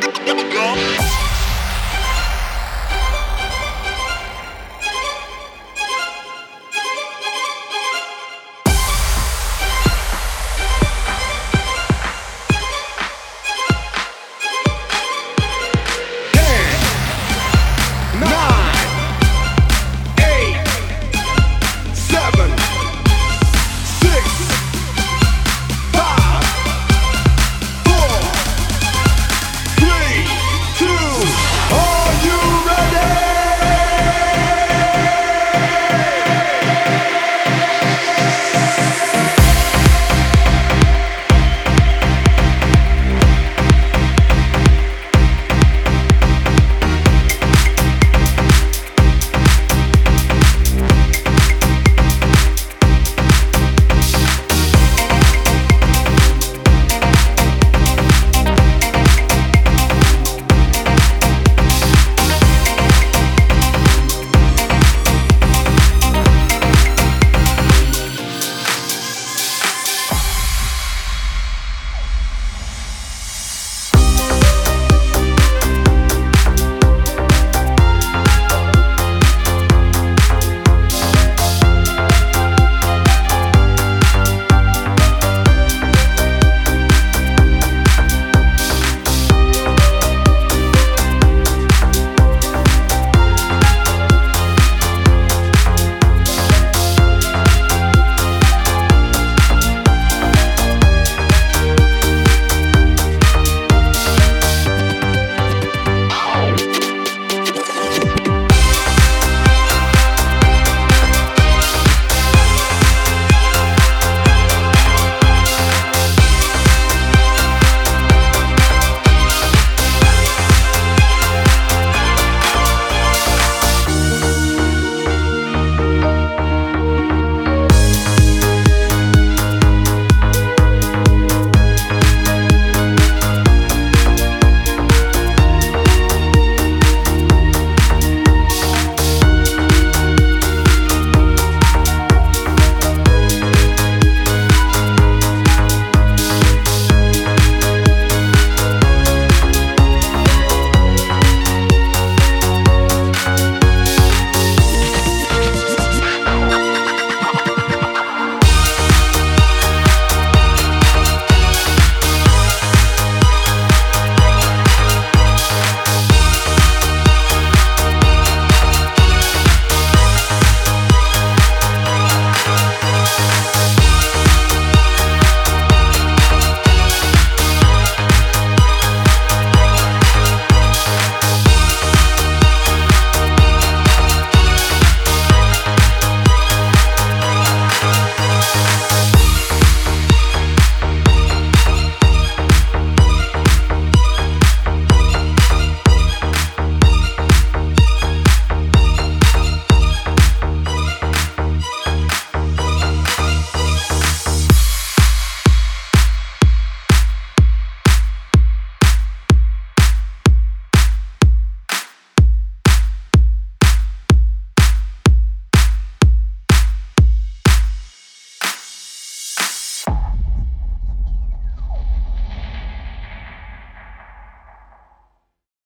Go.